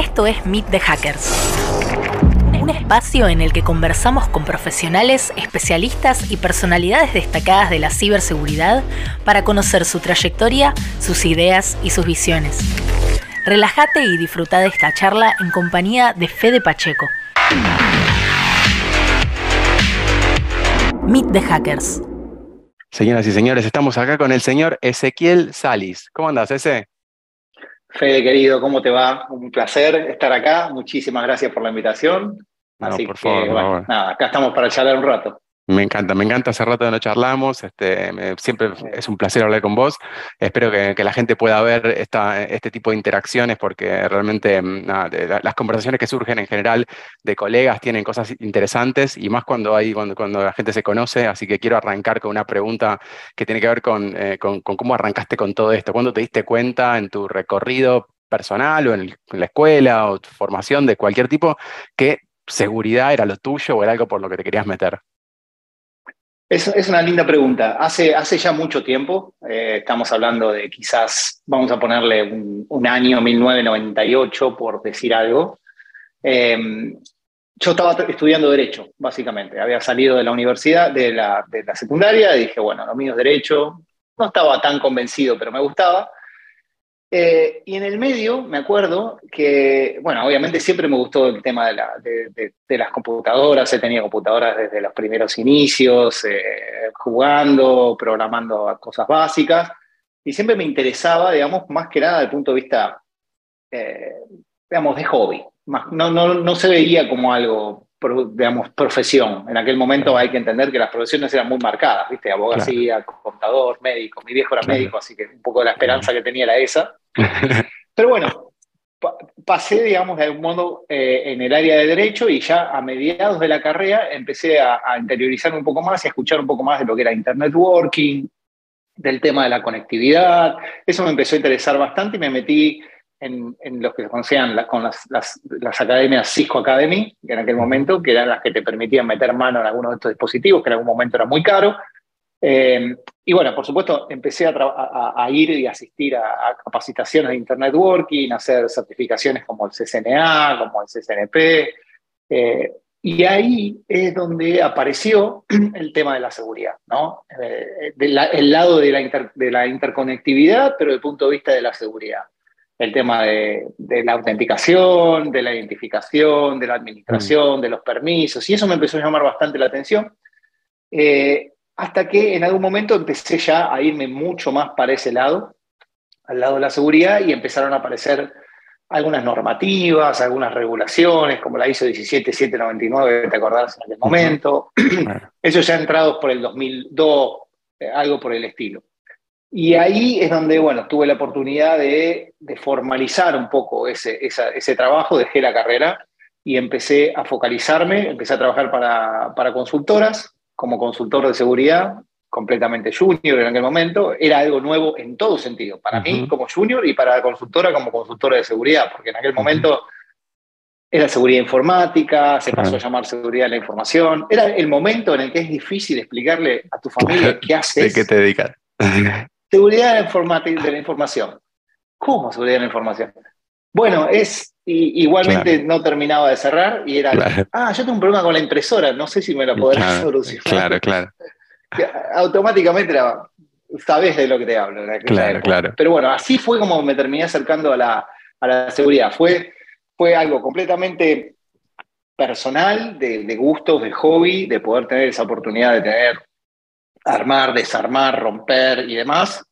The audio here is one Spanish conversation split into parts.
Esto es Meet the Hackers. Un espacio en el que conversamos con profesionales, especialistas y personalidades destacadas de la ciberseguridad para conocer su trayectoria, sus ideas y sus visiones. Relájate y disfruta de esta charla en compañía de Fede Pacheco. Meet the Hackers. Señoras y señores, estamos acá con el señor Ezequiel Salis. ¿Cómo andas, ese? Fede, querido, ¿cómo te va? Un placer estar acá. Muchísimas gracias por la invitación. Así por favor, que, bueno, nada, acá estamos para charlar un rato. Me encanta, me encanta. Hace rato no charlamos. Este, siempre es un placer hablar con vos. Espero que, la gente pueda ver esta, este tipo de interacciones porque realmente mm, las conversaciones que surgen en general de colegas tienen cosas interesantes y más cuando, hay, cuando, cuando la gente se conoce. Así que quiero arrancar con una pregunta que tiene que ver con, eh, con, cómo arrancaste con todo esto. ¿Cuándo te diste cuenta en tu recorrido personal o en, en la escuela o tu formación de cualquier tipo que seguridad era lo tuyo o era algo por lo que te querías meter? Es, es una linda pregunta. Hace, ya mucho tiempo, eh, estamos hablando de quizás, vamos a ponerle un, año 1998, por decir algo. Em, yo estaba estudiando Derecho, básicamente. Había salido de la universidad, de la, de la secundaria, y dije, bueno, lo mío es Derecho. No estaba tan convencido, pero me gustaba. Eh, y en el medio me acuerdo que, bueno, obviamente siempre me gustó el tema de, las computadoras, he tenido computadoras desde los primeros inicios, eh, jugando, programando cosas básicas, y siempre me interesaba, digamos, más que nada desde el punto de vista, eh, digamos, de hobby. no, no, no se veía como algo digamos, profesión. En aquel momento hay que entender que las profesiones eran muy marcadas, ¿viste? Abogacía, contador, médico. Mi viejo era médico, así que un poco la esperanza que tenía era esa. Pero bueno, pasé, digamos, de algún modo eh, en el área de derecho y ya a mediados de la carrera empecé a, a interiorizarme un poco más y a escuchar un poco más de lo que era Internet Working, del tema de la conectividad. Eso me empezó a interesar bastante y me metí en, en los que se conocían con las, las, las, academias Cisco Academy, que en aquel momento, que eran las que te permitían meter mano en algunos de estos dispositivos, que en algún momento era muy caro. Eh, y bueno, por supuesto, empecé a, a, ir y asistir a, capacitaciones de Internet Working, a hacer certificaciones como el CCNA, como el CCNP. Eh, y ahí es donde apareció el tema de la seguridad, ¿no? Eh, el lado de la, de la interconectividad, pero desde el punto de vista de la seguridad el tema de, la autenticación, de la identificación, de la administración, mm. de los permisos, y eso me empezó a llamar bastante la atención, eh, hasta que en algún momento empecé ya a irme mucho más para ese lado, al lado de la seguridad, y empezaron a aparecer algunas normativas, algunas regulaciones, como la ISO 17799, te acordás en aquel momento, eso ya entrados por el 2002, eh, algo por el estilo. Y ahí es donde, bueno, tuve la oportunidad de, formalizar un poco ese, ese, trabajo, dejé la carrera y empecé a focalizarme, empecé a trabajar para, para consultoras, como consultor de seguridad, completamente junior en aquel momento, era algo nuevo en todo sentido, para mí como junior y para la consultora como consultora de seguridad, porque en aquel momento era seguridad informática, se pasó a llamar seguridad de la información, era el momento en el que es difícil explicarle a tu familia qué haces. ¿De qué te dedicas? Seguridad de la información. ¿Cómo seguridad de la información? Bueno, es igualmente no terminaba de cerrar y era, ah, yo tengo un problema con la impresora, no sé si me la podrás solucionar. Claro, claro. Automáticamente era, sabes de lo que te hablo. Claro, claro. Pero bueno, así fue como me terminé acercando a la, a la seguridad. Fue, fue algo completamente personal, de, de gustos, de hobby, de poder tener esa oportunidad de tener armar, desarmar, romper y demás,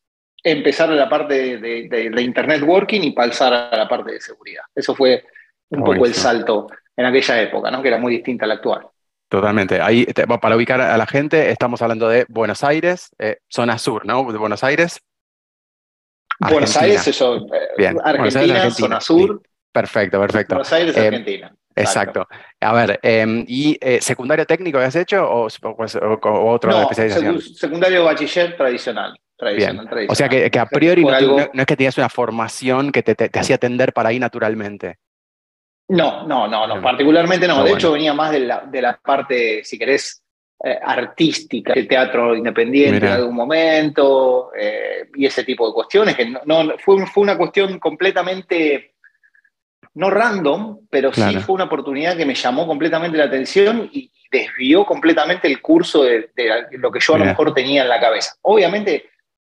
empezar a la parte de, Internet Working y pasar a la parte de seguridad. Eso fue un poco el salto en aquella época, ¿no? que era muy distinta a la actual. Totalmente. Ahí, para ubicar a la gente, estamos hablando de Buenos Aires, eh, zona sur, ¿no? De Buenos Aires. Buenos Aires, eso, eh, Bien. Argentina, zona sur. Perfecto, perfecto. Buenos Aires, eh, Argentina. Exacto. A ver, em, ¿y eh, secundario técnico habías hecho o, pues, otro de especialización? secundario bachiller tradicional. O sea que, a priori no, es que tenías una formación que te, hacía atender para ahí naturalmente. No, no, no, no, particularmente no. de hecho, venía más de la, de la parte, si querés, eh, artística, el teatro independiente en algún momento eh, y ese tipo de cuestiones, que no, fue, fue una cuestión completamente no random, pero sí fue una oportunidad que me llamó completamente la atención y desvió completamente el curso de, lo que yo a lo mejor tenía en la cabeza. Obviamente,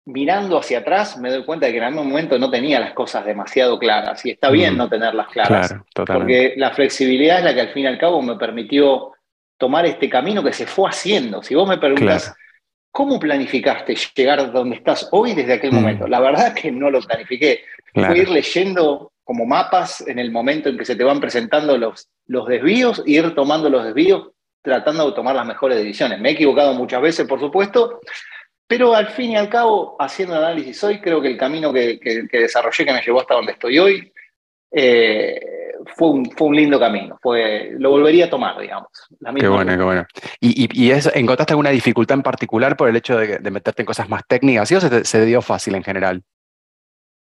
mirando hacia atrás, me doy cuenta de que en algún momento no tenía las cosas demasiado claras y está bien no tenerlas claras, porque la flexibilidad es la que al fin y al cabo me permitió tomar este camino que se fue haciendo. Si vos me preguntas, ¿cómo planificaste llegar donde estás hoy desde aquel momento? La verdad es que no lo planifiqué. Fue ir leyendo como mapas en el momento en que se te van presentando los, los desvíos, ir tomando los desvíos, tratando de tomar las mejores decisiones. Me he equivocado muchas veces, por supuesto, pero al fin y al cabo, haciendo el análisis hoy, creo que el camino que, desarrollé, que me llevó hasta donde estoy hoy, eh, fue, un, fue un lindo camino. Fue, lo volvería a tomar, digamos. qué bueno, qué bueno. ¿Y, y, encontraste alguna dificultad en particular por el hecho de, meterte en cosas más técnicas? ¿Sí o se, se dio fácil en general?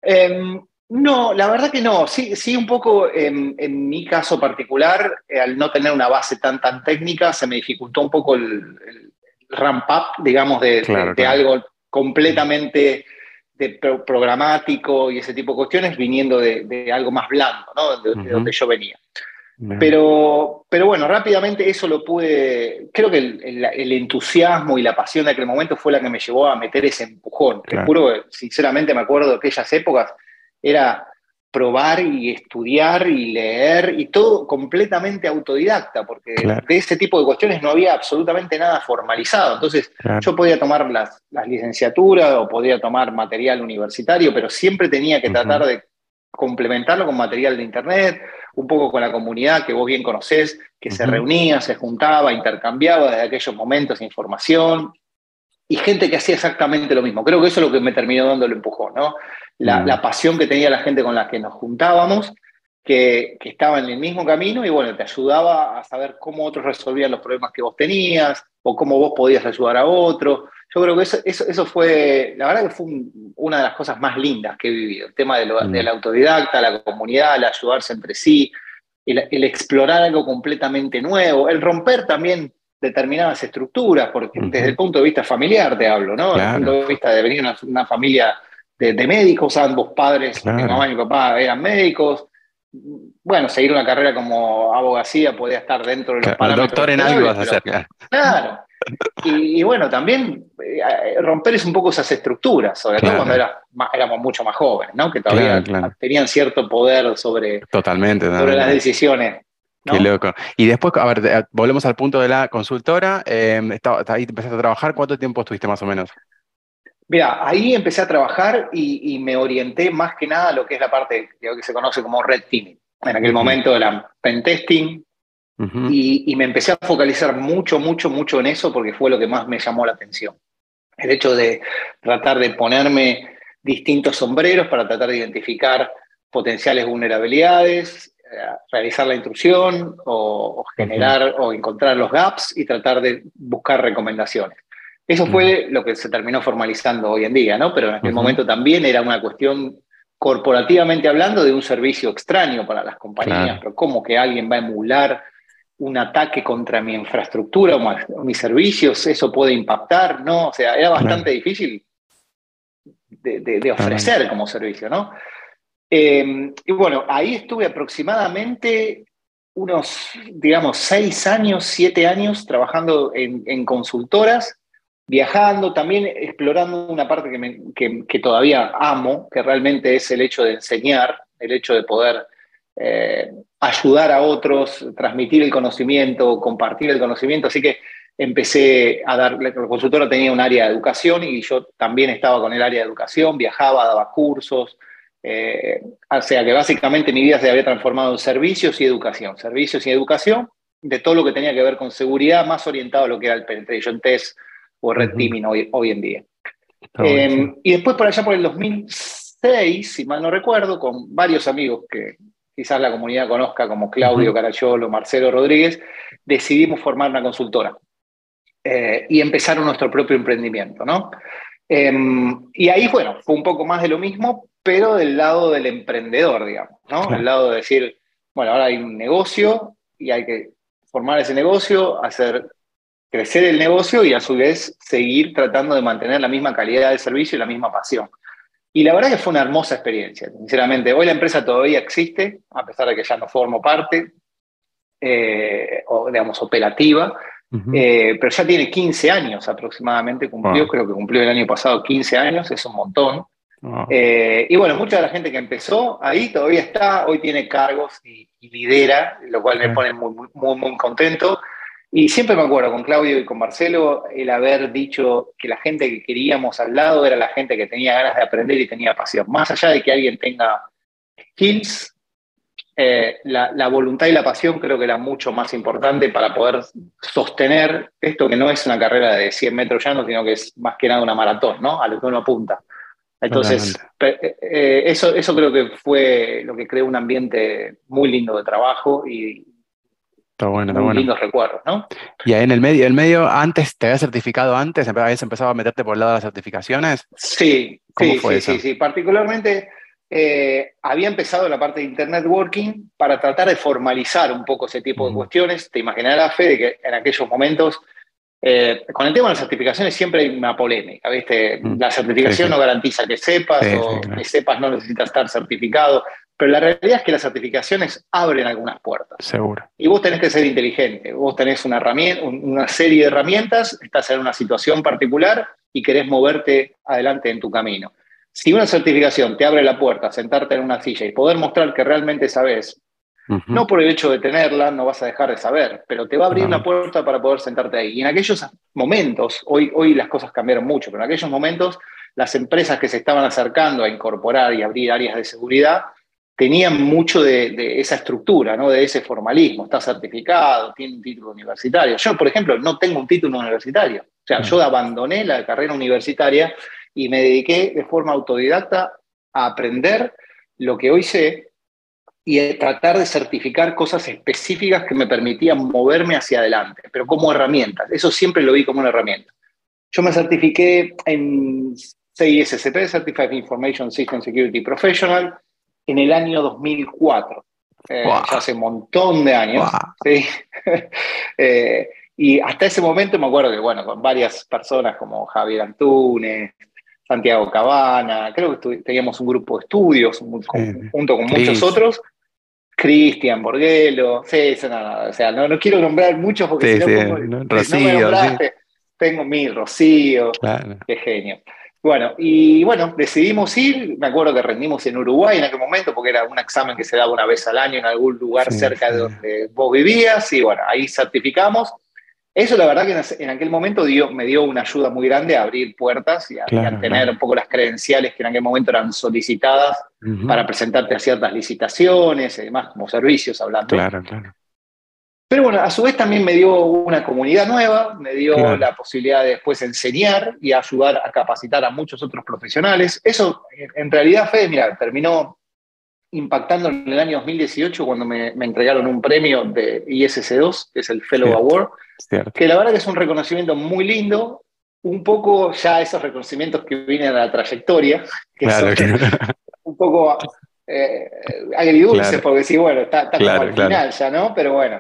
Em, no, la verdad que no. Sí, sí un poco en, mi caso particular, eh, al no tener una base tan, tan técnica, se me dificultó un poco el, ramp up, digamos, de, algo completamente de programático y ese tipo de cuestiones, viniendo de, algo más blando, ¿no? De, donde yo venía. Pero, pero bueno, rápidamente eso lo pude, creo que el, entusiasmo y la pasión de aquel momento fue la que me llevó a meter ese empujón. Te juro, sinceramente me acuerdo de aquellas épocas, era probar y estudiar y leer y todo completamente autodidacta, porque de ese tipo de cuestiones no había absolutamente nada formalizado. Entonces yo podía tomar las, licenciaturas o podía tomar material universitario, pero siempre tenía que tratar de complementarlo con material de Internet, un poco con la comunidad que vos bien conocés, que se reunía, se juntaba, intercambiaba desde aquellos momentos información, y gente que hacía exactamente lo mismo. Creo que eso es lo que me terminó dando el empujón, ¿no? La, mm. pasión que tenía la gente con la que nos juntábamos, que, que, estaba en el mismo camino y bueno, te ayudaba a saber cómo otros resolvían los problemas que vos tenías o cómo vos podías ayudar a otros. Yo creo que eso, eso, fue, la verdad que fue una de las cosas más lindas que he vivido, el tema de lo, mm. del autodidacta, la comunidad, el ayudarse entre sí, el, el explorar algo completamente nuevo, el romper también determinadas estructuras, porque desde el punto de vista familiar te hablo, ¿no? Desde el punto de vista de venir una, una familia de, médicos, ambos padres, mi mamá y mi papá eran médicos. Bueno, seguir una carrera como abogacía podía estar dentro de los parámetros. Doctor en algo vas a hacer. Claro. Y, bueno, también eh, romper es un poco esas estructuras, sobre todo cuando éramos mucho más jóvenes, ¿no? Que todavía tenían cierto poder sobre, Totalmente, sobre las decisiones. Qué loco. Y después, a ver, volvemos al punto de la consultora. Eh, ahí empezaste a trabajar. ¿Cuánto tiempo estuviste más o menos? Mira, ahí empecé a trabajar y, me orienté más que nada a lo que es la parte que se conoce como red teaming. En aquel momento era pentesting y, y me empecé a focalizar mucho, mucho, mucho en eso porque fue lo que más me llamó la atención. El hecho de tratar de ponerme distintos sombreros para tratar de identificar potenciales vulnerabilidades, realizar la intrusión o, generar o encontrar los gaps y tratar de buscar recomendaciones. Eso fue lo que se terminó formalizando hoy en día, ¿no? Pero en aquel momento también era una cuestión corporativamente hablando de un servicio extraño para las compañías, pero ¿cómo que alguien va a emular un ataque contra mi infraestructura o, mis servicios? ¿Eso puede impactar? No, o sea, era bastante difícil de ofrecer como servicio, ¿no? Em, y bueno, ahí estuve aproximadamente unos, digamos, seis años, siete años trabajando en, consultoras, viajando, también explorando una parte que, todavía amo, que realmente es el hecho de enseñar, el hecho de poder eh, ayudar a otros, transmitir el conocimiento, compartir el conocimiento. Así que empecé a dar, la consultora tenía un área de educación y yo también estaba con el área de educación, viajaba, daba cursos, eh, o sea que básicamente mi vida se había transformado en servicios y educación, servicios y educación de todo lo que tenía que ver con seguridad, más orientado a lo que era el penetration test o red teaming hoy, hoy, en día. Em, y después por allá por el 2006, si mal no recuerdo, con varios amigos que quizás la comunidad conozca como Claudio Carayolo, Marcelo Rodríguez, decidimos formar una consultora eh, y empezar nuestro propio emprendimiento, ¿no? Em, y ahí, bueno, fue un poco más de lo mismo, pero del lado del emprendedor, digamos, ¿no? Del lado de decir, bueno, ahora hay un negocio y hay que formar ese negocio, hacer crecer el negocio y a su vez seguir tratando de mantener la misma calidad de servicio y la misma pasión. Y la verdad que fue una hermosa experiencia, sinceramente. Hoy la empresa todavía existe, a pesar de que ya no formo parte, eh, o digamos, operativa, eh, pero ya tiene 15 años aproximadamente, cumplió, creo que cumplió el año pasado 15 años, es un montón. Eh, y bueno, mucha de la gente que empezó ahí todavía está, hoy tiene cargos y, lidera, lo cual me pone muy, muy, muy contento. Y siempre me acuerdo con Claudio y con Marcelo el haber dicho que la gente que queríamos al lado era la gente que tenía ganas de aprender y tenía pasión. Más allá de que alguien tenga skills, eh, la, voluntad y la pasión creo que era mucho más importante para poder sostener esto que no es una carrera de 100 metros llanos, sino que es más que nada una maratón, ¿no? A lo que uno apunta. Entonces, eh, eh, eso, eso creo que fue lo que creó un ambiente muy lindo de trabajo y, Está bueno, está bueno. lindos recuerdos, ¿no? Y ahí en el medio, el medio antes, ¿te habías certificado antes? ¿Habías empezado a meterte por el lado de las certificaciones? Sí, sí, sí, sí, sí, Particularmente eh, había empezado la parte de Internet Working para tratar de formalizar un poco ese tipo de cuestiones. Te imaginarás, Fede, que en aquellos momentos, eh, con el tema de las certificaciones siempre hay una polémica, ¿viste? La certificación no garantiza que sepas o que sepas no necesitas estar certificado. Pero la realidad es que las certificaciones abren algunas puertas. Seguro. Y vos tenés que ser inteligente. Vos tenés una, herramienta, una serie de herramientas, estás en una situación particular y querés moverte adelante en tu camino. Si una certificación te abre la puerta, sentarte en una silla y poder mostrar que realmente sabes, no por el hecho de tenerla, no vas a dejar de saber, pero te va a abrir la puerta para poder sentarte ahí. Y en aquellos momentos, hoy, hoy las cosas cambiaron mucho, pero en aquellos momentos las empresas que se estaban acercando a incorporar y abrir áreas de seguridad tenían mucho de, esa estructura, ¿no? de ese formalismo. Está certificado, tiene un título universitario. Yo, por ejemplo, no tengo un título universitario. O sea, yo abandoné la carrera universitaria y me dediqué de forma autodidacta a aprender lo que hoy sé y a tratar de certificar cosas específicas que me permitían moverme hacia adelante, pero como herramientas. Eso siempre lo vi como una herramienta. Yo me certifiqué en CISSP, Certified Information System Security Professional, en el año 2004. Eh, ya hace un montón de años. Eh, y hasta ese momento me acuerdo que, bueno, con varias personas como Javier Antunes, Santiago Cabana, creo que teníamos un grupo de estudios junto con muchos otros. Cristian Borguelo, sí, o sea, no, quiero nombrar muchos porque si no, Rocío, tengo mil, Rocío, qué genio. Bueno, y bueno, decidimos ir, me acuerdo que rendimos en Uruguay en aquel momento, porque era un examen que se daba una vez al año en algún lugar cerca de donde vos vivías, y bueno, ahí certificamos. Eso la verdad que en aquel momento dio, me dio una ayuda muy grande a abrir puertas y a, tener un poco las credenciales que en aquel momento eran solicitadas para presentarte a ciertas licitaciones y demás, como servicios hablando. Claro, claro. Pero bueno, a su vez también me dio una comunidad nueva, me dio la posibilidad de después enseñar y ayudar a capacitar a muchos otros profesionales. Eso, en realidad, Fede, mira, terminó impactando en el año 2018 cuando me, entregaron un premio de ISC2, que es el Fellow Award, que la verdad que es un reconocimiento muy lindo, un poco ya esos reconocimientos que vienen a la trayectoria, que son un poco eh, agridulces, porque sí, bueno, está, está como al final ya, ¿no? Pero bueno,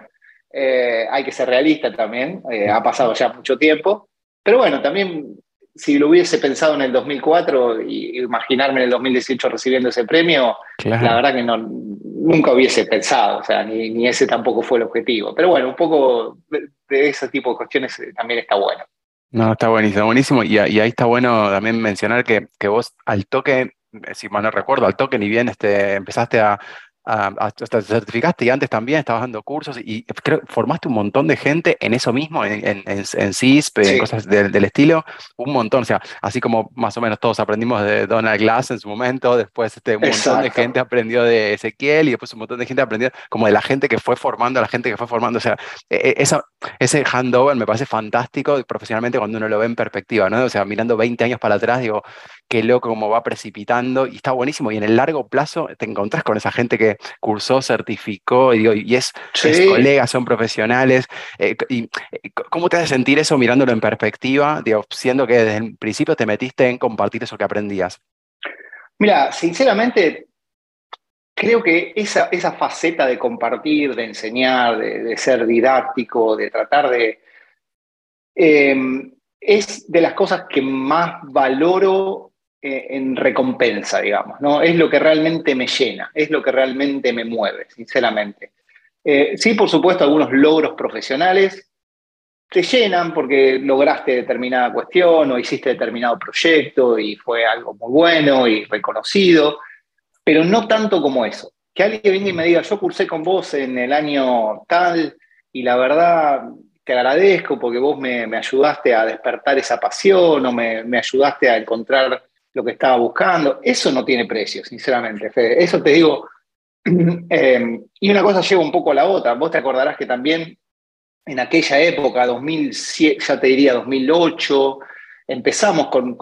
eh, hay que ser realista también, eh, ha pasado ya mucho tiempo, pero bueno, también si lo hubiese pensado en el 2004 y imaginarme en el 2018 recibiendo ese premio, la verdad que no, nunca hubiese pensado, o sea, ni, ese tampoco fue el objetivo. Pero bueno, un poco de, ese tipo de cuestiones eh, también está bueno. No, está buenísimo, buenísimo. Y, ahí está bueno también mencionar que, que, vos al toque, si mal no recuerdo, al toque ni bien este, empezaste a, hasta te certificaste y antes también estabas dando cursos y creo formaste un montón de gente en eso mismo, en, en, en, CISP, en cosas del, estilo, un montón, o sea, así como más o menos todos aprendimos de Donald Glass en su momento, después este, un montón de gente aprendió de Ezequiel y después un montón de gente aprendió como de la gente que fue formando, la gente que fue formando, o sea, e, e, esa, ese handover me parece fantástico profesionalmente cuando uno lo ve en perspectiva, ¿no? O sea, mirando 20 años para atrás, digo, qué loco cómo va precipitando y está buenísimo y en el largo plazo te encontrás con esa gente que cursó, certificó, y, digo, y es, colegas, son profesionales. Eh, y, eh, ¿Cómo te hace sentir eso mirándolo en perspectiva, digo, siendo que desde el principio te metiste en compartir eso que aprendías? Mira, sinceramente, creo que esa, esa faceta de compartir, de enseñar, de, ser didáctico, de tratar de... Em, es de las cosas que más valoro en recompensa, digamos, ¿no? Es lo que realmente me llena, es lo que realmente me mueve, sinceramente. Eh, sí, por supuesto, algunos logros profesionales te llenan porque lograste determinada cuestión o hiciste determinado proyecto y fue algo muy bueno y reconocido, pero no tanto como eso. Que alguien venga y me diga, yo cursé con vos en el año tal y la verdad te agradezco porque vos me, ayudaste a despertar esa pasión o me, ayudaste a encontrar lo que estaba buscando. Eso no tiene precio, sinceramente, Fede. Eso te digo, Em, y una cosa lleva un poco a la otra. Vos te acordarás que también en aquella época, 2007, ya te diría 2008, empezamos con,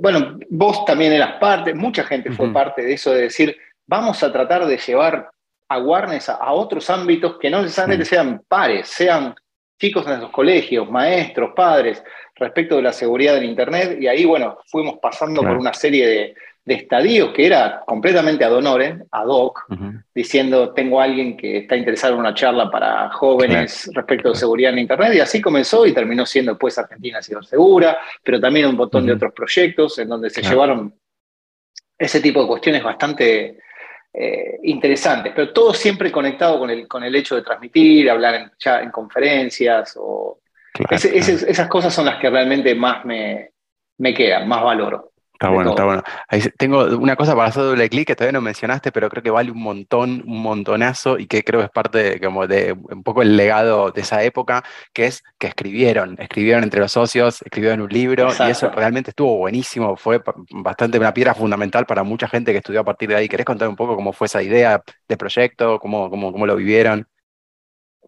bueno, vos también eras parte, mucha gente fue parte de eso, de decir, vamos a tratar de llevar a Warnes a, otros ámbitos que no necesariamente sean pares, sean chicos en los colegios, maestros, padres, respecto de la seguridad del Internet. Y ahí, bueno, fuimos pasando por una serie de, de estadios que era completamente ad honorem, ad hoc, diciendo tengo a alguien que está interesado en una charla para jóvenes respecto de seguridad en Internet, y así comenzó y terminó siendo después Argentina Segura, pero también un montón de otros proyectos en donde se llevaron ese tipo de cuestiones bastante eh, interesantes, pero todo siempre conectado con el, con el hecho de transmitir, hablar en, ya en conferencias, o esas cosas son las que realmente más me, me quedan, más valoro. Está bueno, está bueno. tengo una cosa para hacer doble clic que todavía no mencionaste, pero creo que vale un montón, un montonazo y que creo que es parte de, como de un poco el legado de esa época, que es que escribieron, escribieron entre los socios, escribieron un libro y eso realmente estuvo buenísimo, fue bastante una piedra fundamental para mucha gente que estudió a partir de ahí. ¿Querés contar un poco cómo fue esa idea de proyecto, cómo, cómo, cómo lo vivieron?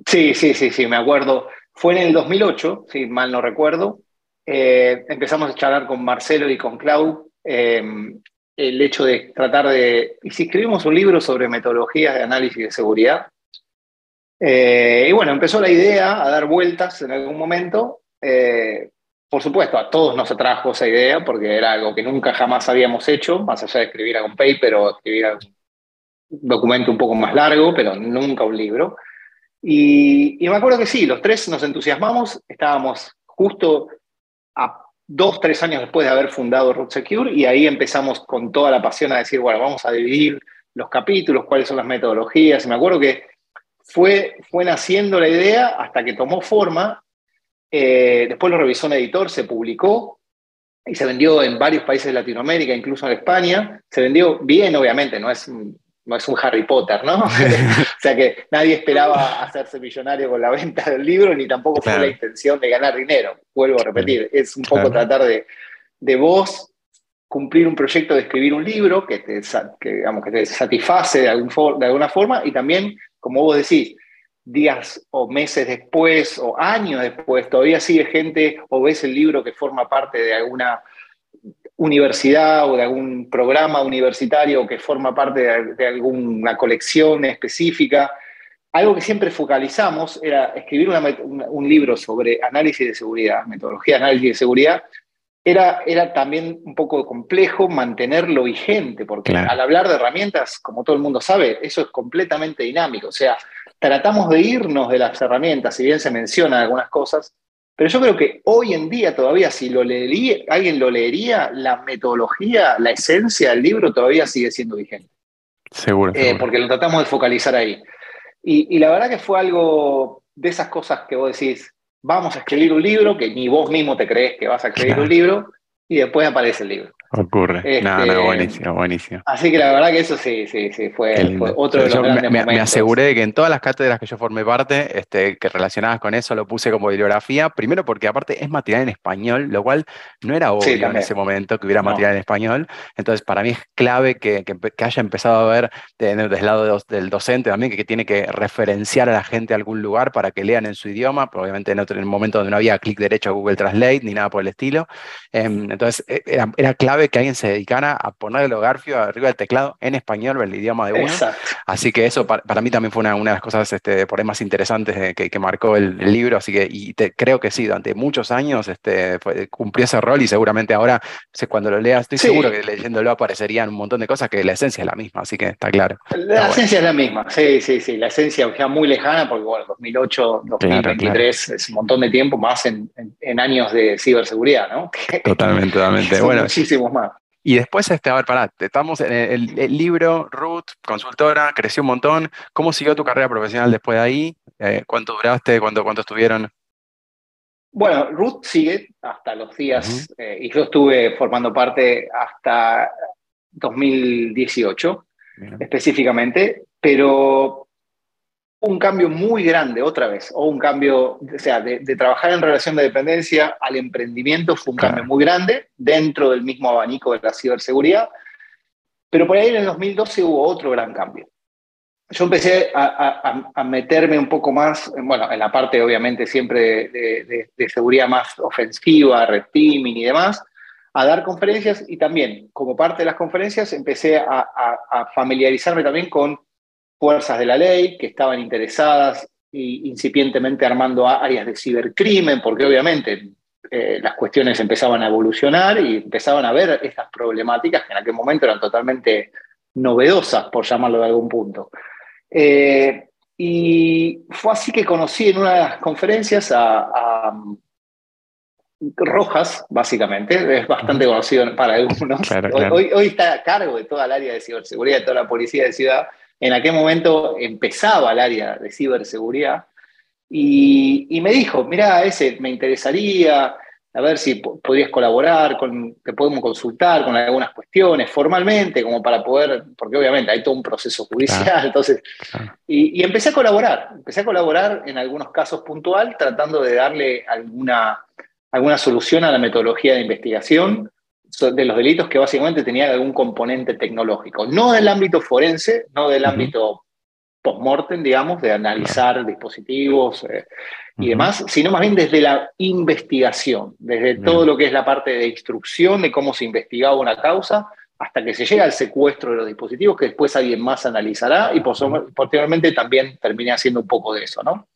Sí, sí, sí, sí, me acuerdo. Fue en el 2008, si mal no recuerdo. Eh, empezamos a charlar con Marcelo y con Clau eh, el hecho de tratar de, y si escribimos un libro sobre metodologías de análisis de seguridad, eh, y bueno, empezó la idea a dar vueltas en algún momento. por supuesto, a todos nos atrajo esa idea porque era algo que nunca jamás habíamos hecho, más allá de escribir algún paper o escribir un documento un poco más largo, pero nunca un libro. Y, y me acuerdo que sí, los tres nos entusiasmamos, estábamos justo a dos, tres años después de haber fundado Root Secure y ahí empezamos con toda la pasión a decir, bueno, vamos a dividir los capítulos, cuáles son las metodologías. Y me acuerdo que fue, fue naciendo la idea hasta que tomó forma. Eh, después lo revisó un editor, se publicó y se vendió en varios países de Latinoamérica, incluso en España. Se vendió bien, obviamente, no es no es un Harry Potter, ¿no? o sea que nadie esperaba hacerse millonario con la venta del libro, ni tampoco fue la intención de ganar dinero. Vuelvo a repetir, es un poco tratar de, de vos cumplir un proyecto de escribir un libro que te, digamos, que te satisface de, algún de alguna forma y también, como vos decís, días o meses después o años después, todavía sigue gente o ves el libro que forma parte de alguna universidad o de algún programa universitario que forma parte de, alguna colección específica. Algo que siempre focalizamos era escribir un libro sobre análisis de seguridad, metodología de análisis de seguridad. Era, era también un poco complejo mantenerlo vigente, porque al hablar de herramientas, como todo el mundo sabe, eso es completamente dinámico. O sea, tratamos de irnos de las herramientas, si bien se mencionan algunas cosas, pero yo creo que hoy en día todavía, si lo leería, alguien lo leería, la metodología, la esencia del libro todavía sigue siendo vigente. Seguro. Eh, porque lo tratamos de focalizar ahí. Y, la verdad que fue algo de esas cosas que vos decís, vamos a escribir un libro, que ni vos mismo te crees que vas a escribir un libro, y después aparece el libro. Ocurre. no, no, este, buenísimo, buenísimo. Así que la verdad que eso sí, sí, sí, fue, otro de los grandes me, momentos. Me aseguré de que en todas las cátedras que yo formé parte, este, que relacionadas con eso, lo puse como bibliografía. Primero porque aparte es material en español, lo cual no era obvio en ese momento que hubiera material en español. Entonces, para mí es clave que, que, haya empezado a ver desde el lado del docente también, que, tiene que referenciar a la gente a algún lugar para que lean en su idioma, obviamente en, otro, en el momento donde no había clic derecho a Google Translate ni nada por el estilo. Em, entonces, e, era, era clave que alguien se dedicara a ponerle Garfio arriba del teclado en español, en el idioma de uno. Así que eso para, mí también fue una, una, de las cosas este, por ahí más interesantes que, que, marcó el, libro. Así que y te, creo que sí, durante muchos años este, cumplió ese rol y seguramente ahora, cuando lo leas, estoy seguro que leyéndolo aparecerían un montón de cosas que la esencia es la misma, así que está claro. La esencia es la misma, sí, sí, sí. La esencia ya muy lejana, porque bueno, 2008, 2023 es un montón de tiempo más en, en, años de ciberseguridad, ¿no? Totalmente, totalmente. bueno, muchísimos más. Y después, este, a ver, pará, estamos en el, libro, Ruth, consultora, creció un montón. ¿Cómo siguió tu carrera profesional después de ahí? Eh, ¿Cuánto duraste? ¿Cuánto, ¿Cuánto estuvieron? Bueno, Ruth sigue hasta los días, eh, y yo estuve formando parte hasta 2018 específicamente, pero un cambio muy grande otra vez, o un cambio, o sea, de, trabajar en relación de dependencia al emprendimiento fue un cambio muy grande dentro del mismo abanico de la ciberseguridad, pero por ahí en el 2012 hubo otro gran cambio. Yo empecé a, meterme un poco más, bueno, en la parte obviamente siempre de, de seguridad más ofensiva, red teaming y demás, a dar conferencias y también, como parte de las conferencias, empecé a, familiarizarme también con fuerzas de la ley que estaban interesadas y incipientemente armando áreas de cibercrimen, porque obviamente eh, las cuestiones empezaban a evolucionar y empezaban a ver estas problemáticas que en aquel momento eran totalmente novedosas, por llamarlo de algún punto. Eh, y fue así que conocí en una de las conferencias a Rojas, básicamente, es bastante conocido para algunos. Hoy, hoy, está a cargo de toda el área de ciberseguridad, de toda la policía de ciudad. En aquel momento empezaba el área de ciberseguridad y, me dijo, mira, ese me interesaría, a ver si podrías colaborar, con, te podemos consultar con algunas cuestiones formalmente, como para poder, porque obviamente hay todo un proceso judicial, entonces, y, y empecé a colaborar, empecé a colaborar en algunos casos puntual, tratando de darle alguna alguna solución a la metodología de investigación de los delitos que básicamente tenían algún componente tecnológico, no del ámbito forense, no del ámbito post-mortem, digamos, de analizar dispositivos eh, y demás, sino más bien desde la investigación, desde todo lo que es la parte de instrucción de cómo se investigaba una causa, hasta que se llega al secuestro de los dispositivos, que después alguien más analizará y posteriormente también termina haciendo un poco de eso, ¿no?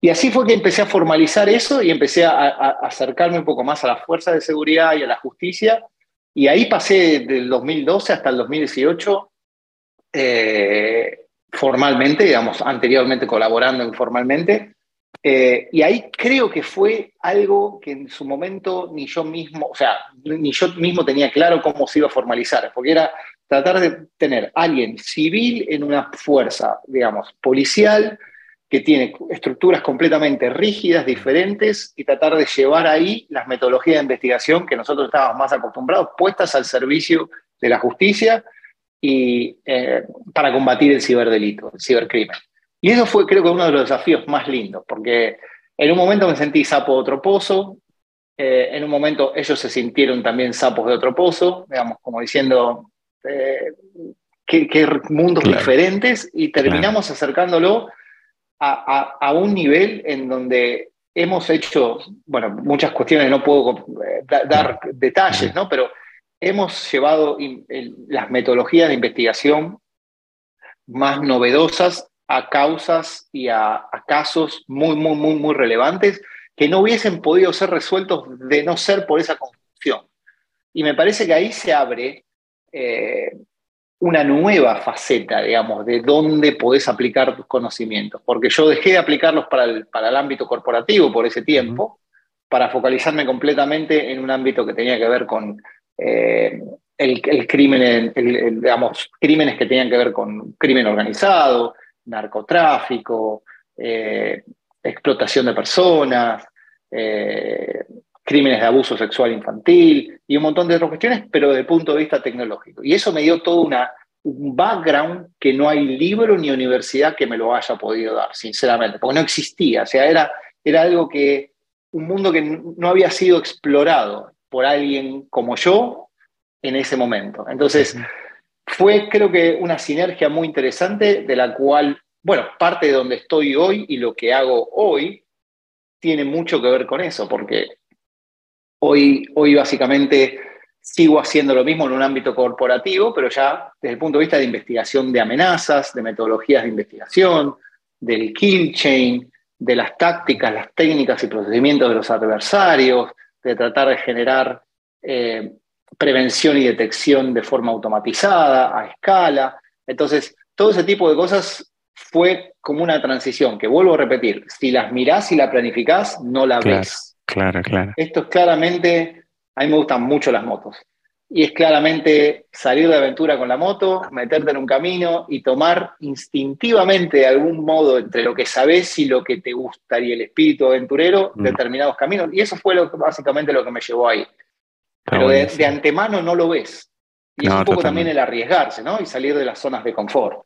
Y así fue que empecé a formalizar eso y empecé a, acercarme un poco más a las fuerzas de seguridad y a la justicia. Y ahí pasé del 2012 hasta el 2018 eh, formalmente, digamos, anteriormente colaborando informalmente. Eh, y ahí creo que fue algo que en su momento ni yo mismo, o sea, ni yo mismo tenía claro cómo se iba a formalizar, porque era tratar de tener alguien civil en una fuerza, digamos, policial, que tiene estructuras completamente rígidas, diferentes, y tratar de llevar ahí las metodologías de investigación que nosotros estábamos más acostumbrados, puestas al servicio de la justicia y eh, para combatir el ciberdelito, el cibercrimen. Y eso fue creo que uno de los desafíos más lindos, porque en un momento me sentí sapo de otro pozo, eh, en un momento ellos se sintieron también sapos de otro pozo, digamos, como diciendo, eh, qué, mundos diferentes, y terminamos acercándolo a, un nivel en donde hemos hecho, bueno, muchas cuestiones, no puedo eh, dar detalles, ¿no? Pero hemos llevado las metodologías de investigación más novedosas a causas y a, casos muy, muy, muy, muy relevantes que no hubiesen podido ser resueltos de no ser por esa confusión. Y me parece que ahí se abre eh, una nueva faceta, digamos, de dónde podés aplicar tus conocimientos, porque yo dejé de aplicarlos para el, para el ámbito corporativo por ese tiempo, para focalizarme completamente en un ámbito que tenía que ver con eh, el, crimen, digamos, crímenes que tenían que ver con crimen organizado, narcotráfico, eh, explotación de personas, eh, crímenes de abuso sexual infantil y un montón de otras cuestiones, pero desde el punto de vista tecnológico. Y eso me dio todo una, un background que no hay libro ni universidad que me lo haya podido dar, sinceramente, porque no existía. O sea, era, era algo que, un mundo que no había sido explorado por alguien como yo en ese momento. Entonces, fue creo que una sinergia muy interesante de la cual, bueno, parte de donde estoy hoy y lo que hago hoy tiene mucho que ver con eso, porque Hoy, hoy básicamente sigo haciendo lo mismo en un ámbito corporativo, pero ya desde el punto de vista de investigación de amenazas, de metodologías de investigación, del kill chain, de las tácticas, las técnicas y procedimientos de los adversarios, de tratar de generar eh, prevención y detección de forma automatizada, a escala. Entonces, todo ese tipo de cosas fue como una transición, que vuelvo a repetir, si las mirás y la planificás, no la ves. Claro, claro. Esto es claramente, a mí me gustan mucho las motos. y es claramente salir de aventura con la moto, meterte en un camino y tomar instintivamente de algún modo entre lo que sabes y lo que te gustaría el espíritu aventurero mm. determinados caminos. Y eso fue lo, básicamente lo que me llevó ahí. Pero de, antemano no lo ves. Y es un poco también el arriesgarse, ¿no? Y salir de las zonas de confort.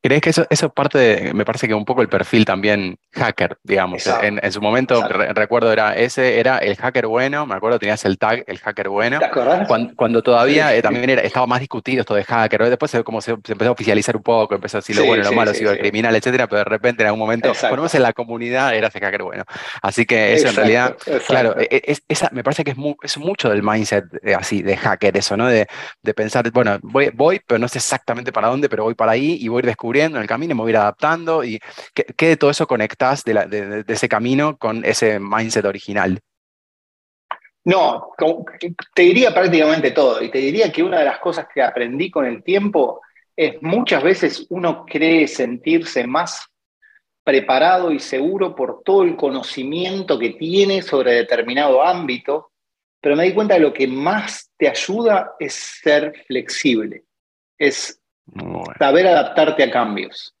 ¿Crees que eso, eso parte de, me parece que un poco el perfil también hacker, digamos? En, su momento, recuerdo, era ese era el hacker bueno, me acuerdo, tenías el tag, el hacker bueno. Cuando, cuando, todavía eh, también era, estaba más discutido esto de hacker, después como se, empezó a oficializar un poco, empezó a decir lo bueno, lo malo, criminal, etcétera, pero de repente en algún momento, por lo menos en la comunidad, era ese hacker bueno. Así que eso en realidad, claro, e, e, es, esa, me parece que es, es mucho del mindset de, así, de hacker, eso, ¿no? De, de pensar, bueno, voy, voy, pero no sé exactamente para dónde, pero voy para ahí y voy descubriendo en el camino y me voy a adaptando. ¿Y qué, de todo eso conectas de, ese camino con ese mindset original? No, te diría prácticamente todo. Y te diría que una de las cosas que aprendí con el tiempo es muchas veces uno cree sentirse más preparado y seguro por todo el conocimiento que tiene sobre determinado ámbito, pero me di cuenta de lo que más te ayuda es ser flexible, es Saber adaptarte a cambios.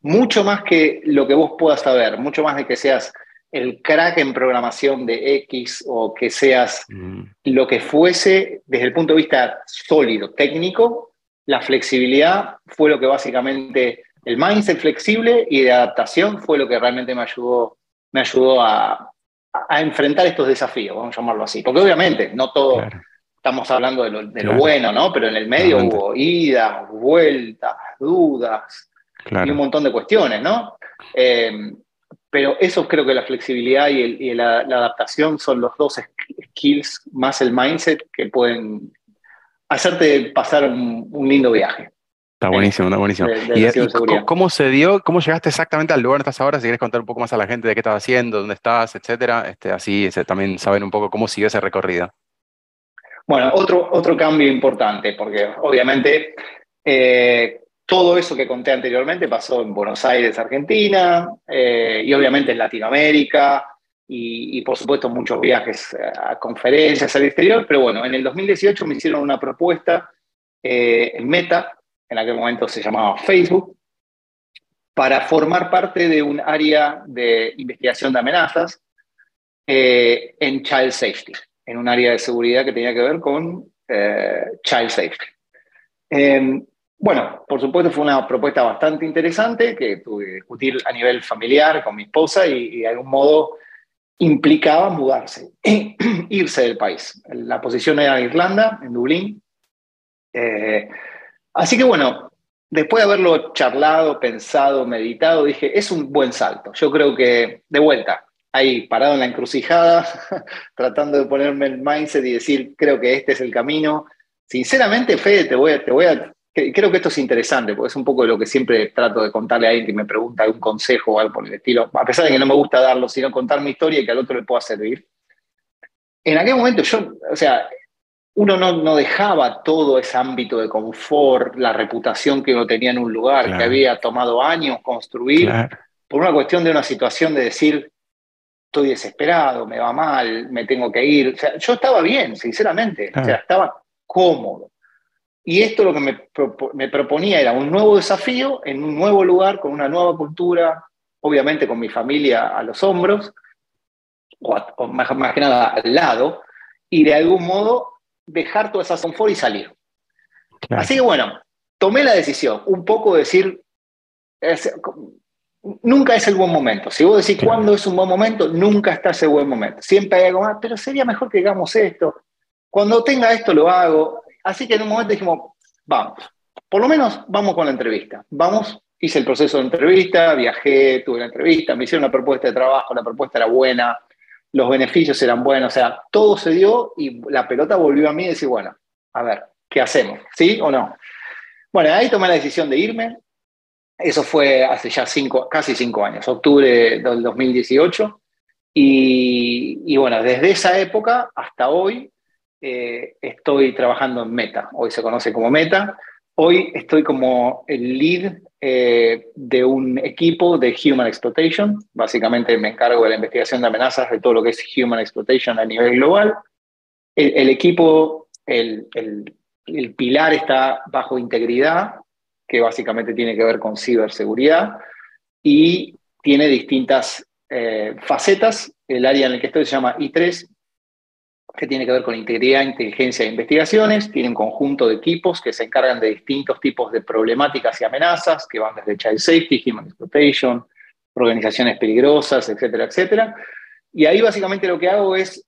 Mucho más que lo que vos puedas saber, mucho más de que seas el crack en programación de X o que seas mm. lo que fuese desde el punto de vista sólido, técnico, la flexibilidad fue lo que básicamente, el mindset flexible y de adaptación fue lo que realmente me ayudó, me ayudó a, enfrentar estos desafíos, vamos a llamarlo así. Porque obviamente no todo, estamos hablando de lo, bueno, ¿no? Pero en el medio hubo idas, vueltas, dudas y un montón de cuestiones, ¿no? Eh, pero eso creo que la flexibilidad y, la, adaptación son los dos skills más el mindset que pueden hacerte pasar un, lindo viaje. Está buenísimo, está buenísimo. ¿Y, cómo se dio, cómo llegaste exactamente al lugar donde estás ahora? Si quieres contar un poco más a la gente de qué estás haciendo, dónde estás, etcétera, este, así también saben un poco cómo siguió ese recorrido. Bueno, otro, otro cambio importante, porque obviamente eh, todo eso que conté anteriormente pasó en Buenos Aires, Argentina, eh, y obviamente en Latinoamérica, y, por supuesto muchos viajes a conferencias al exterior, pero bueno, en el 2018 me hicieron una propuesta eh, en Meta, en aquel momento se llamaba Facebook, para formar parte de un área de investigación de amenazas en Child Safety en un área de seguridad que tenía que ver con eh, child safety. Em, bueno, por supuesto fue una propuesta bastante interesante que tuve que discutir a nivel familiar con mi esposa y, de algún modo implicaba mudarse, irse del país. La posición era en Irlanda, en Dublín. Eh, así que bueno, después de haberlo charlado, pensado, meditado, dije, es un buen salto. Yo creo que, de vuelta, ahí parado en la encrucijada, tratando de ponerme el mindset y decir, creo que este es el camino. Sinceramente, Fede, te voy a, te voy a, creo que esto es interesante, porque es un poco de lo que siempre trato de contarle a alguien que me pregunta algún consejo o algo por el estilo, a pesar de que no me gusta darlo, sino contar mi historia y que al otro le pueda servir. En aquel momento yo, o sea, uno no, no dejaba todo ese ámbito de confort, la reputación que uno tenía en un lugar, que había tomado años construir, por una cuestión de una situación de decir, estoy desesperado, me va mal, me tengo que ir. O sea, yo estaba bien, sinceramente, o sea, estaba cómodo. Y esto lo que me, me, proponía era un nuevo desafío en un nuevo lugar, con una nueva cultura, obviamente con mi familia a los hombros, o, más, que nada al lado, y de algún modo dejar toda esa confort y salir. Así que bueno, tomé la decisión, un poco de decir, nunca es el buen momento. Si vos decís cuándo es un buen momento, nunca está ese buen momento. Siempre hay algo más, pero sería mejor que hagamos esto. Cuando tenga esto lo hago. Así que en un momento dijimos, vamos, por lo menos vamos con la entrevista. Vamos, hice el proceso de entrevista, viajé, tuve la entrevista, me hicieron una propuesta de trabajo, la propuesta era buena, los beneficios eran buenos, o sea, todo se dio y la pelota volvió a mí y decir, bueno, a ver, ¿qué hacemos? ¿Sí o no? Bueno, ahí tomé la decisión de irme, eso fue hace ya cinco, casi cinco años, octubre del 2018. Y, bueno, desde esa época hasta hoy eh, estoy trabajando en Meta. Hoy se conoce como Meta. Hoy estoy como el lead eh, de un equipo de Human Exploitation. Básicamente me encargo de la investigación de amenazas de todo lo que es Human Exploitation a nivel global. El, equipo el, pilar está bajo integridad, que básicamente tiene que ver con ciberseguridad, y tiene distintas eh, facetas. El área en el que estoy se llama I3, que tiene que ver con integridad, inteligencia e investigaciones. Tiene un conjunto de equipos que se encargan de distintos tipos de problemáticas y amenazas, que van desde child safety, human exploitation, organizaciones peligrosas, etcétera, etcétera. Y ahí básicamente lo que hago es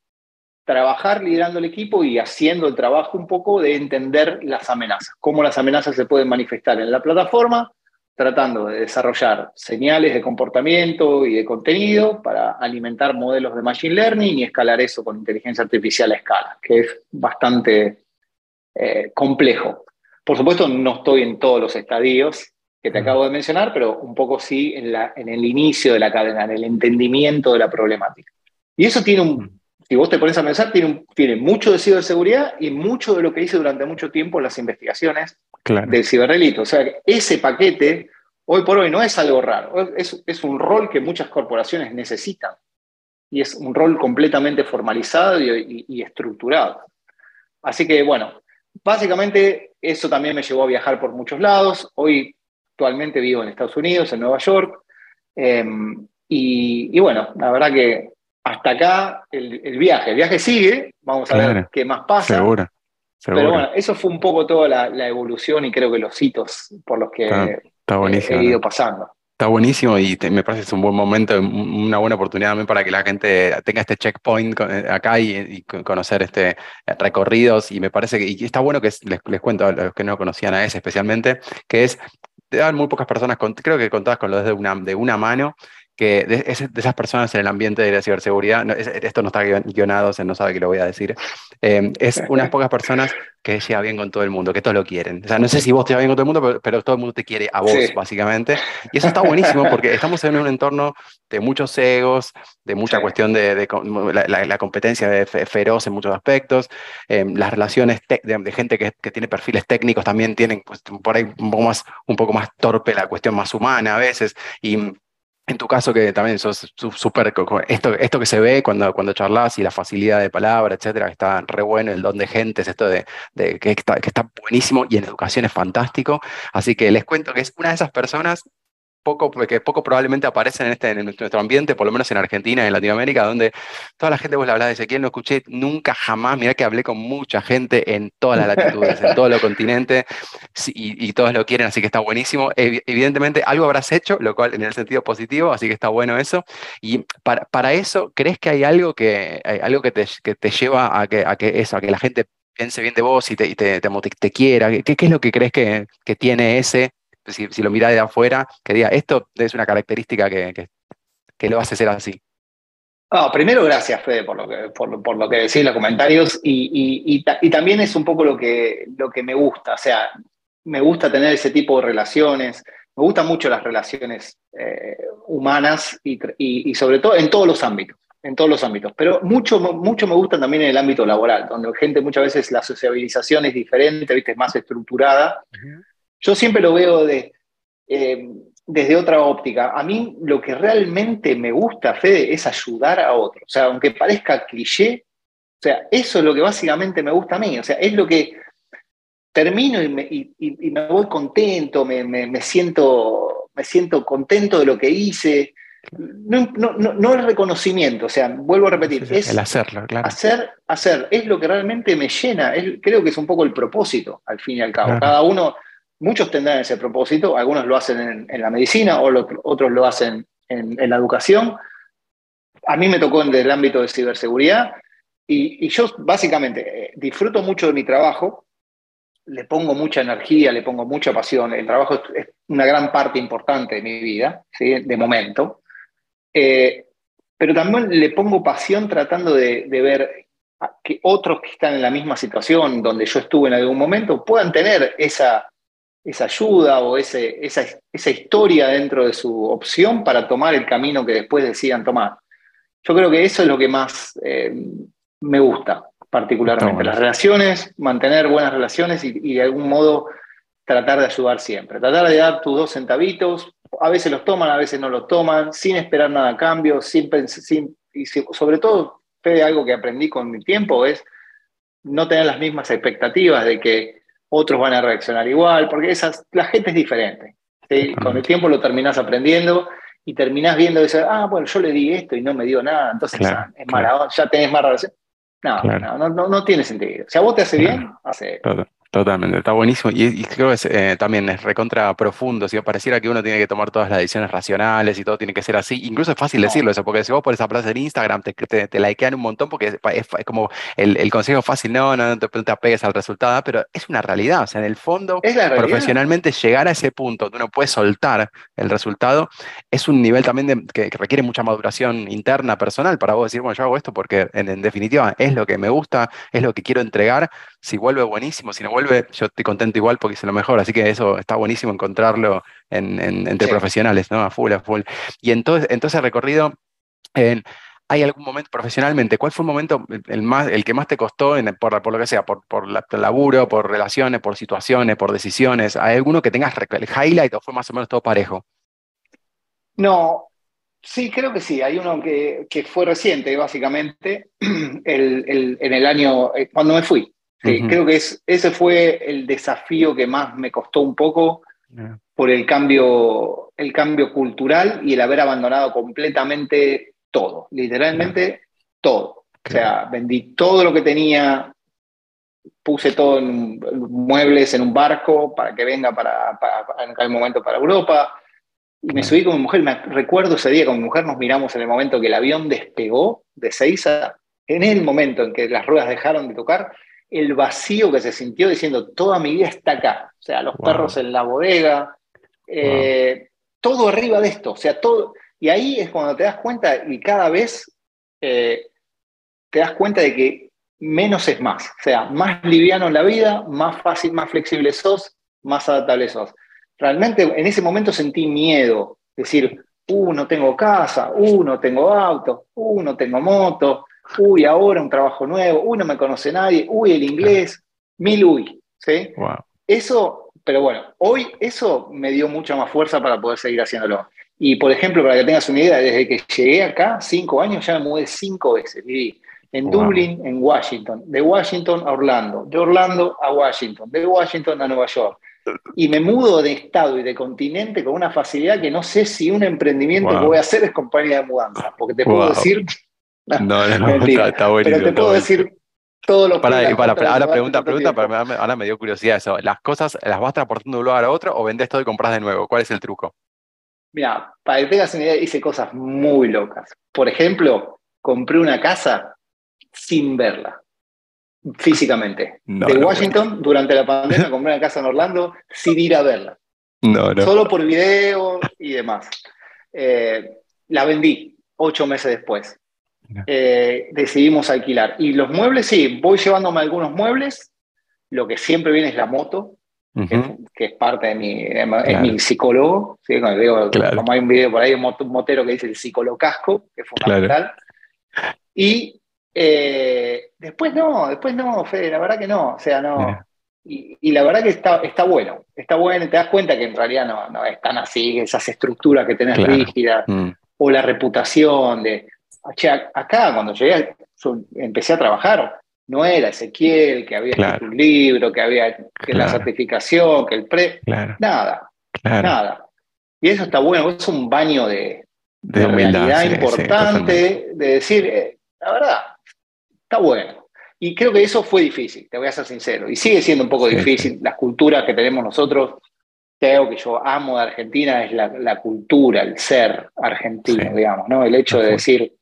trabajar liderando el equipo y haciendo el trabajo un poco de entender las amenazas, cómo las amenazas se pueden manifestar en la plataforma, tratando de desarrollar señales de comportamiento y de contenido para alimentar modelos de Machine Learning y escalar eso con inteligencia artificial a escala, que es bastante eh, complejo. Por supuesto, no estoy en todos los estadios que te acabo de mencionar, pero un poco sí en, la, en el inicio de la cadena, en el entendimiento de la problemática. Y eso tiene un, si vos te pones a pensar, tiene, tiene mucho de ciberseguridad y mucho de lo que hice durante mucho tiempo en las investigaciones del ciberdelito. O sea, ese paquete, hoy por hoy, no es algo raro, es, es un rol que muchas corporaciones necesitan. Y es un rol completamente formalizado y estructurado. Así que, bueno, básicamente eso también me llevó a viajar por muchos lados. Hoy actualmente vivo en Estados Unidos, en Nueva York. Em, y, bueno, la verdad que hasta acá el, viaje, el viaje sigue, vamos a ver qué más pasa. Seguro, Pero bueno, eso fue un poco toda la, evolución y creo que los hitos por los que he ido pasando. Está buenísimo y me parece que es un buen momento, una buena oportunidad también para que la gente tenga este checkpoint eh, acá y, conocer este recorridos. Y me parece que y está bueno que les, les, cuento a los que no conocían a ese especialmente, que es te dan muy pocas personas, creo que contabas con los de una, de una mano, que de, esas personas en el ambiente de la ciberseguridad, esto no está guionado, se no sabe que lo voy a decir, em, es unas pocas personas que llega bien con todo el mundo, que todos lo quieren. O sea, no sé si vos te llevas bien con todo el mundo, pero, todo el mundo te quiere a vos, básicamente. Y eso está buenísimo porque estamos en un entorno de muchos egos, de mucha cuestión de, la, competencia feroz en muchos aspectos, em, las relaciones de, gente que, tiene perfiles técnicos también tienen pues, por ahí un poco, más, un poco más torpe la cuestión más humana a veces. Y en tu caso, que también sos súper, esto, esto que se ve cuando, cuando charlas y la facilidad de palabra, etcétera, está re bueno, el don de gentes, esto de, que, está, que está buenísimo y en educación es fantástico. Así que les cuento que es una de esas personas poco, que poco probablemente aparecen en, este, en nuestro ambiente, por lo menos en Argentina y en Latinoamérica, donde toda la gente vos le hablás de Ezequiel, no escuché nunca jamás, mirá que hablé con mucha gente en todas las latitudes, en todo el continente, y, todos lo quieren, así que está buenísimo. Evidentemente algo habrás hecho, lo cual en el sentido positivo, así que está bueno eso. Y para, para eso, ¿crees que hay algo que, hay algo que te, que te lleva a que, a que eso, a que la gente piense bien de vos y te, te, te, quiera? ¿Qué, ¿Qué, es lo que crees que, que tiene ese si, lo mira de afuera, que diga, esto es una característica que, que, lo hace ser así. primero, gracias, Fede, por lo que, por, lo que decís en los comentarios. Y, y, también es un poco lo que, lo que me gusta. O sea, me gusta tener ese tipo de relaciones. Me gustan mucho las relaciones eh, humanas y, sobre todo en todos los ámbitos. En todos los ámbitos. Pero mucho, mucho me gusta también en el ámbito laboral, donde gente muchas veces la sociabilización es diferente, ¿viste? es más estructurada. Yo siempre lo veo de, eh, desde otra óptica. A mí lo que realmente me gusta, Fede, es ayudar a otros. O sea, aunque parezca cliché, o sea, eso es lo que básicamente me gusta a mí. O sea, es lo que termino y me, voy contento, me, siento, me siento contento de lo que hice. No, no, el reconocimiento, o sea, vuelvo a repetir, es el hacerlo, claro. Hacer, hacer, es lo que realmente me llena, creo que es un poco el propósito, al fin y al cabo. Cada uno Muchos tendrán ese propósito, algunos lo hacen en, la medicina, o otros lo hacen en, la educación. A mí me tocó en el ámbito de ciberseguridad y, yo básicamente eh, disfruto mucho de mi trabajo, le pongo mucha energía, le pongo mucha pasión. El trabajo es, una gran parte importante de mi vida, ¿sí? de momento. Eh, pero también le pongo pasión tratando de, de, ver que otros que están en la misma situación donde yo estuve en algún momento puedan tener esa, esa ayuda o ese, esa, esa, historia dentro de su opción para tomar el camino que después decidan tomar. Yo creo que eso es lo que más eh, me gusta particularmente. Las relaciones, mantener buenas relaciones y, de algún modo tratar de ayudar siempre. Tratar de dar tus dos centavitos, a veces los toman, a veces no los toman, sin esperar nada a cambio, sin, sin y sobre todo, Fede, algo que aprendí con mi tiempo es no tener las mismas expectativas de que otros van a reaccionar igual, porque esas, la gente es diferente. Con el tiempo lo terminás aprendiendo y terminás viendo eso, ah, bueno, yo le di esto y no me dio nada, entonces ah, es mala, ya tenés más relación. No, no, no, no, tiene sentido. Si a vos te hace bien, hace. Totalmente, está buenísimo. Y, creo que eh, también es recontra profundo, si pareciera que uno tiene que tomar todas las decisiones racionales y todo tiene que ser así, incluso es fácil decirlo eso, porque si vos pones esa plaza en Instagram te, te, te likean un montón porque es, como el, el, consejo fácil, no, no, no te, te, apegues al resultado, pero es una realidad, o sea, en el fondo, profesionalmente llegar a ese punto donde uno puede soltar el resultado es un nivel también de, que, requiere mucha maduración interna, personal, para vos decir, bueno, yo hago esto porque en, en definitiva es lo que me gusta, es lo que quiero entregar, si vuelve buenísimo, si no vuelve, yo estoy contento igual porque es lo mejor. Así que eso está buenísimo encontrarlo entre profesionales, ¿no? A full, a full. Y en todo, ese recorrido, ¿hay algún momento profesionalmente? ¿Cuál fue el momento el, más, el que más te costó por, por, lo que sea, por, por laburo, por relaciones, por situaciones, por decisiones? ¿Hay alguno que tengas el highlight o fue más o menos todo parejo? No, Sí, creo que sí. Hay uno que, que fue reciente, básicamente, el, en el año, eh, cuando me fui. Sí, creo que es, ese fue el desafío que más me costó un poco por el cambio, el cambio cultural y el haber abandonado completamente todo, literalmente todo. O sea, vendí todo lo que tenía, puse todo en muebles en un barco para que venga para, para en aquel momento para Europa. Y me subí con mi mujer, me recuerdo ese día con mi mujer, nos miramos en el momento que el avión despegó de Seiza, en el momento en que las ruedas dejaron de tocar, el vacío que se sintió diciendo, toda mi vida está acá. O sea, los perros en la bodega, eh, todo arriba de esto. O sea, todo. Y ahí es cuando te das cuenta y cada vez eh, te das cuenta de que menos es más. O sea, más liviano en la vida, más fácil, más flexible sos, más adaptable sos. Realmente en ese momento sentí miedo. Decir, uh, no tengo casa, uh, no tengo auto, uh, no tengo moto, uy, ahora un trabajo nuevo, uy, no me conoce nadie, uy, el inglés, mil uy, ¿sí? Eso, pero bueno, hoy eso me dio mucha más fuerza para poder seguir haciéndolo. Y por ejemplo, para que tengas una idea, desde que llegué acá, cinco años, ya me mudé cinco veces. Viví en Dublín, en Washington, de Washington a Orlando, de Orlando a Washington, de Washington a Nueva York. Y me mudo de estado y de continente con una facilidad que no sé si un emprendimiento que voy a hacer es compañía de mudanza, porque te puedo decir no, no, está, buenísimo. Pero te puedo decir todo lo para, que. Para, ahora pregunta, pregunta, ahora me dio curiosidad eso. ¿Las cosas las vas transportando de un lugar a otro o vendes todo y compras de nuevo? ¿Cuál es el truco? Mira, para que tengas una idea, hice cosas muy locas. Por ejemplo, compré una casa sin verla físicamente. de Washington, durante la pandemia, compré una casa en Orlando sin ir a verla. No, no. Solo por video y demás. Eh, la vendí ocho meses después. Eh, decidimos alquilar. Y los muebles, sí, voy llevándome algunos muebles. Lo que siempre viene es la moto, que, es parte de mi, es mi psicólogo. Como hay un video por ahí, un motero que dice el psicólogo casco, que es fundamental. Y eh, después no, después no, Fede, la verdad que no. O sea, no. Y, la verdad que está, está bueno, está bueno, te das cuenta que en realidad no, no es tan así, esas estructuras que tenés rígidas, mm. o la reputación de, acá cuando llegué, empecé a trabajar, no era Ezequiel, que había escrito un libro, que había que la certificación, que el pre, nada, nada. Y eso está bueno, es un baño de, de, realidad importante, de decir, eh, la verdad, está bueno. Y creo que eso fue difícil, te voy a ser sincero, y sigue siendo un poco difícil. Las culturas que tenemos nosotros, creo que yo amo de Argentina es la, cultura, el ser argentino, digamos, ¿no? El hecho de decir,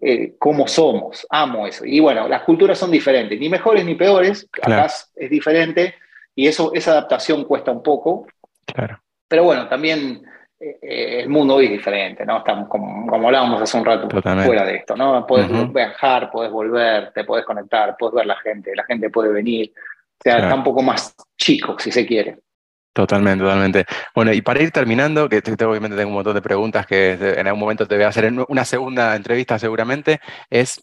eh, cómo somos. Amo eso. Y bueno, las culturas son diferentes, ni mejores ni peores, acá es diferente y eso, esa adaptación cuesta un poco. Claro. Pero bueno, también eh, el mundo hoy es diferente, ¿no? Estamos, como, como hablábamos hace un rato, fuera de esto, ¿no? Puedes viajar, puedes volver, te puedes conectar, puedes ver la gente, la gente puede venir. O sea, está un poco más chico, si se quiere. Totalmente, totalmente. Bueno, y para ir terminando, que obviamente tengo un montón de preguntas que en algún momento te voy a hacer en una segunda entrevista seguramente, es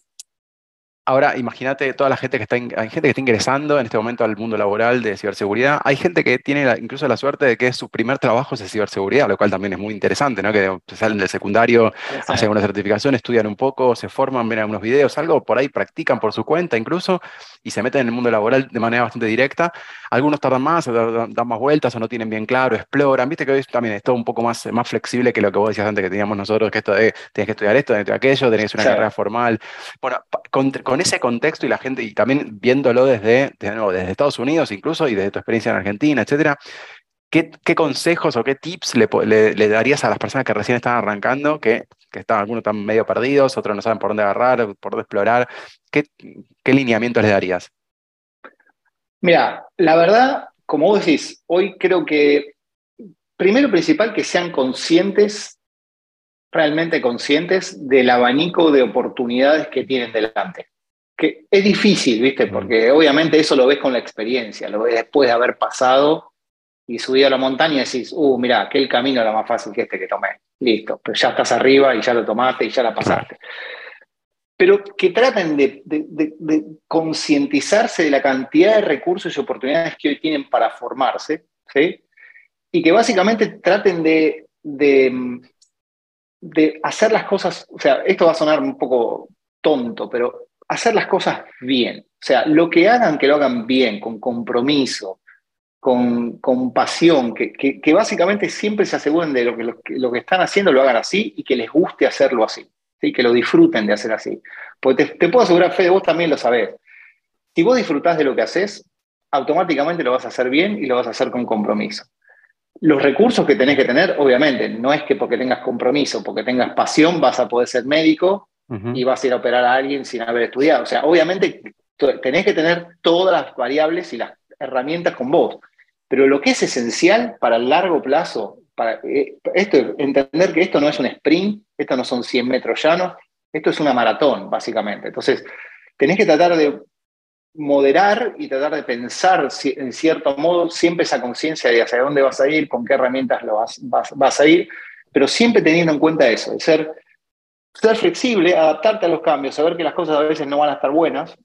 Ahora, imagínate toda la gente que está, hay gente que está ingresando en este momento al mundo laboral de ciberseguridad. Hay gente que tiene incluso la suerte de que su primer trabajo es de ciberseguridad, lo cual también es muy interesante, ¿no? Que salen del secundario, hacen una certificación, estudian un poco, se forman, ven algunos videos, algo por ahí practican por su cuenta incluso y se meten en el mundo laboral de manera bastante directa. Algunos tardan más, dan, más vueltas o no tienen bien claro, exploran. Viste que hoy también es todo un poco más, más flexible que lo que vos decías antes que teníamos nosotros, que esto de tienes que estudiar esto, de aquello, tenés una carrera formal. Bueno, con, con ese contexto y la gente, y también viéndolo desde, desde Estados Unidos incluso y desde tu experiencia en Argentina, etcétera, ¿qué, consejos o qué tips le, darías a las personas que recién están arrancando, que, que están, algunos están medio perdidos, otros no saben por dónde agarrar, por dónde explorar? ¿Qué, qué lineamientos les darías? Mira, la verdad, como vos decís, hoy creo que primero principal que sean conscientes realmente conscientes del abanico de oportunidades que tienen delante que es difícil, ¿viste? Porque obviamente eso lo ves con la experiencia, lo ves después de haber pasado y subido a la montaña y decís, uh, mira, aquel camino era más fácil que este que tomé. Listo, pero ya estás arriba y ya lo tomaste y ya la pasaste. Pero que traten de, concientizarse de la cantidad de recursos y oportunidades que hoy tienen para formarse, ¿sí? Y que básicamente traten de hacer las cosas, o sea, esto va a sonar un poco tonto, pero hacer las cosas bien. O sea, lo que hagan, que lo hagan bien, con compromiso, con, con pasión, que, que, básicamente siempre se aseguren de lo que, lo, que están haciendo lo hagan así y que les guste hacerlo así, ¿sí? que lo disfruten de hacer así. Porque te, puedo asegurar, Fede, vos también lo sabés. Si vos disfrutás de lo que haces, automáticamente lo vas a hacer bien y lo vas a hacer con compromiso. Los recursos que tenés que tener, obviamente, no es que porque tengas compromiso, porque tengas pasión, vas a poder ser médico y vas a ir a operar a alguien sin haber estudiado. O sea, obviamente tenés que tener todas las variables y las herramientas con vos, pero lo que es esencial para el largo plazo, para eh, esto, entender que esto no es un sprint, esto no son 100 metros llanos, esto es una maratón, básicamente. Entonces, tenés que tratar de moderar y tratar de pensar en cierto modo siempre esa conciencia de hacia dónde vas a ir, con qué herramientas lo vas, vas, a ir, pero siempre teniendo en cuenta eso, de ser ser flexible, adaptarte a los cambios, saber que las cosas a veces no van a estar buenas,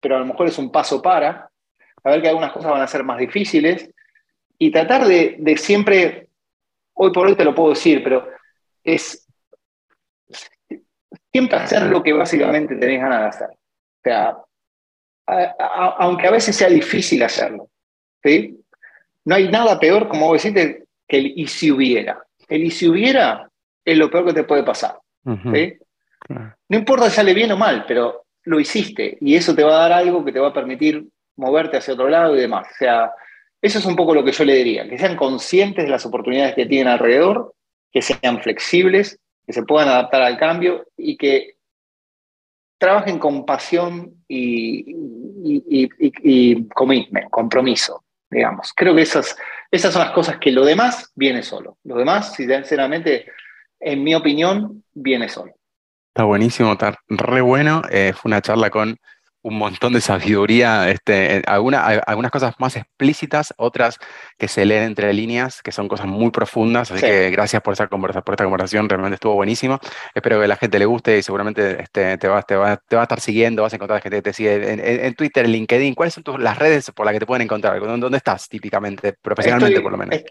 pero a lo mejor es un paso para, saber que algunas cosas van a ser más difíciles y tratar de, siempre, hoy por hoy te lo puedo decir, pero es siempre hacer lo que básicamente tenés ganas de hacer. O sea, aunque a veces sea difícil hacerlo, ¿sí? No hay nada peor, como vos decís, que el y si hubiera. El y si hubiera es lo peor que te puede pasar. No importa si sale bien o mal, pero lo hiciste y eso te va a dar algo que te va a permitir moverte hacia otro lado y demás. O sea, eso es un poco lo que yo le diría, que sean conscientes de las oportunidades que tienen alrededor, que sean flexibles, que se puedan adaptar al cambio y que trabajen con pasión y, y, commitment, compromiso, digamos. Creo que esas, esas son las cosas que lo demás viene solo. Lo demás, sinceramente, en mi opinión, viene solo. Está buenísimo, está re bueno. Eh, fue una charla con un montón de sabiduría, este, algunas cosas más explícitas, otras que se leen entre líneas, que son cosas muy profundas. Así que gracias por, esa conversa, por esta conversación, realmente estuvo buenísimo. Espero que a la gente le guste y seguramente este, te, va, te, va, te va a estar siguiendo, vas a encontrar gente que te sigue en, Twitter, en LinkedIn. ¿Cuáles son tus, las redes por las que te pueden encontrar? ¿Dónde estás típicamente, profesionalmente por lo menos?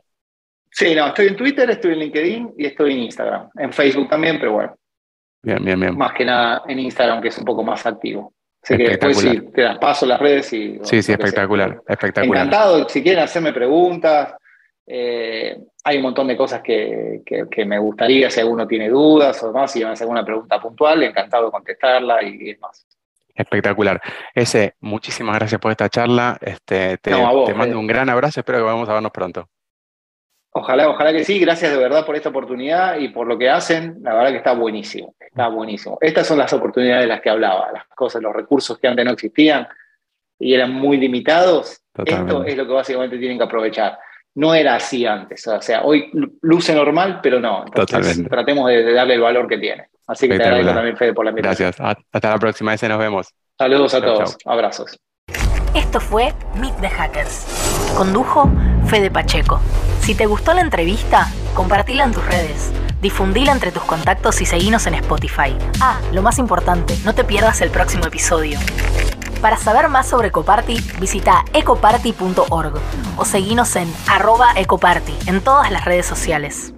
Sí, no, estoy en Twitter, estoy en LinkedIn y estoy en Instagram. En Facebook también, pero bueno. Bien, bien, bien. Más que nada en Instagram, que es un poco más activo. Así que después sí, te las paso las redes y. Sí, sí, espectacular, espectacular. Encantado, si quieren hacerme preguntas. Eh, hay un montón de cosas que, que, me gustaría, si alguno tiene dudas o demás, si van a hacer alguna pregunta puntual, encantado de contestarla y, demás. Espectacular. Ese, muchísimas gracias por esta charla. Este, te, te mando un gran abrazo, espero que vamos a vernos pronto. Ojalá, ojalá que sí. Gracias de verdad por esta oportunidad y por lo que hacen. La verdad que está buenísimo. Está buenísimo. Estas son las oportunidades de las que hablaba, las cosas, los recursos que antes no existían y eran muy limitados. Esto es lo que básicamente tienen que aprovechar. No era así antes. O sea, hoy luce normal, pero no. Entonces, tratemos de, darle el valor que tiene. Así que te agradezco también, Fede, por la invitación. Gracias. Hasta la próxima vez. Nos vemos. Saludos a todos. Abrazos. Esto fue Meet the Hackers. Condujo Fede Pacheco. Si te gustó la entrevista, compartila en tus redes. Difundila entre tus contactos y seguinos en Spotify. Ah, lo más importante, no te pierdas el próximo episodio. Para saber más sobre Ecoparty, visita ecoparty.org o seguinos en arroba ecoparty en todas las redes sociales.